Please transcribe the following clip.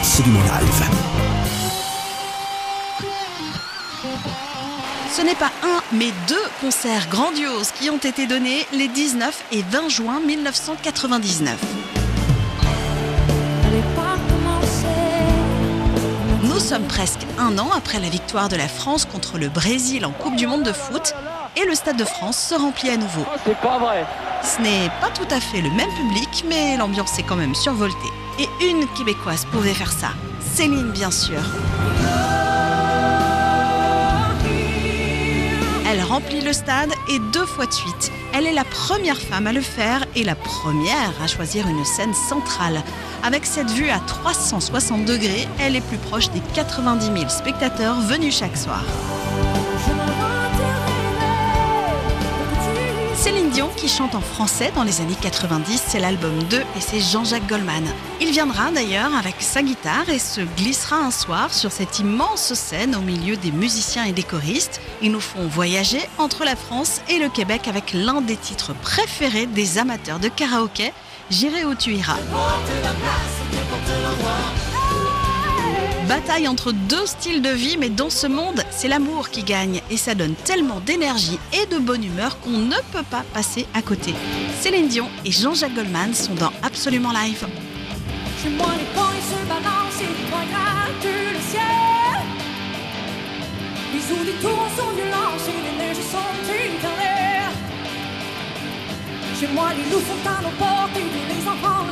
Absolument Live. Ce n'est pas un, mais deux concerts grandioses qui ont été donnés les 19 et 20 juin 1999. Nous sommes presque un an après la victoire de la France contre le Brésil en Coupe du Monde de foot et le Stade de France se remplit à nouveau. C'est pas vrai. Ce n'est pas tout à fait le même public, mais l'ambiance est quand même survoltée. Et une Québécoise pouvait faire ça. Céline, bien sûr. Elle remplit le stade et deux fois de suite. Elle est la première femme à le faire et la première à choisir une scène centrale. Avec cette vue à 360 degrés, elle est plus proche des 90 000 spectateurs venus chaque soir. Qui chante en français dans les années 90, c'est l'album 2 et c'est Jean-Jacques Goldman. Il viendra d'ailleurs avec sa guitare et se glissera un soir sur cette immense scène au milieu des musiciens et des choristes. Ils nous font voyager entre la France et le Québec avec l'un des titres préférés des amateurs de karaoké, J'irai où tu iras. Bataille entre deux styles de vie, mais dans ce monde, c'est l'amour qui gagne et ça donne tellement d'énergie et de bonne humeur qu'on ne peut pas passer à côté. Céline Dion et Jean-Jacques Goldman sont dans Absolument Live. Chez moi, les loups enfants.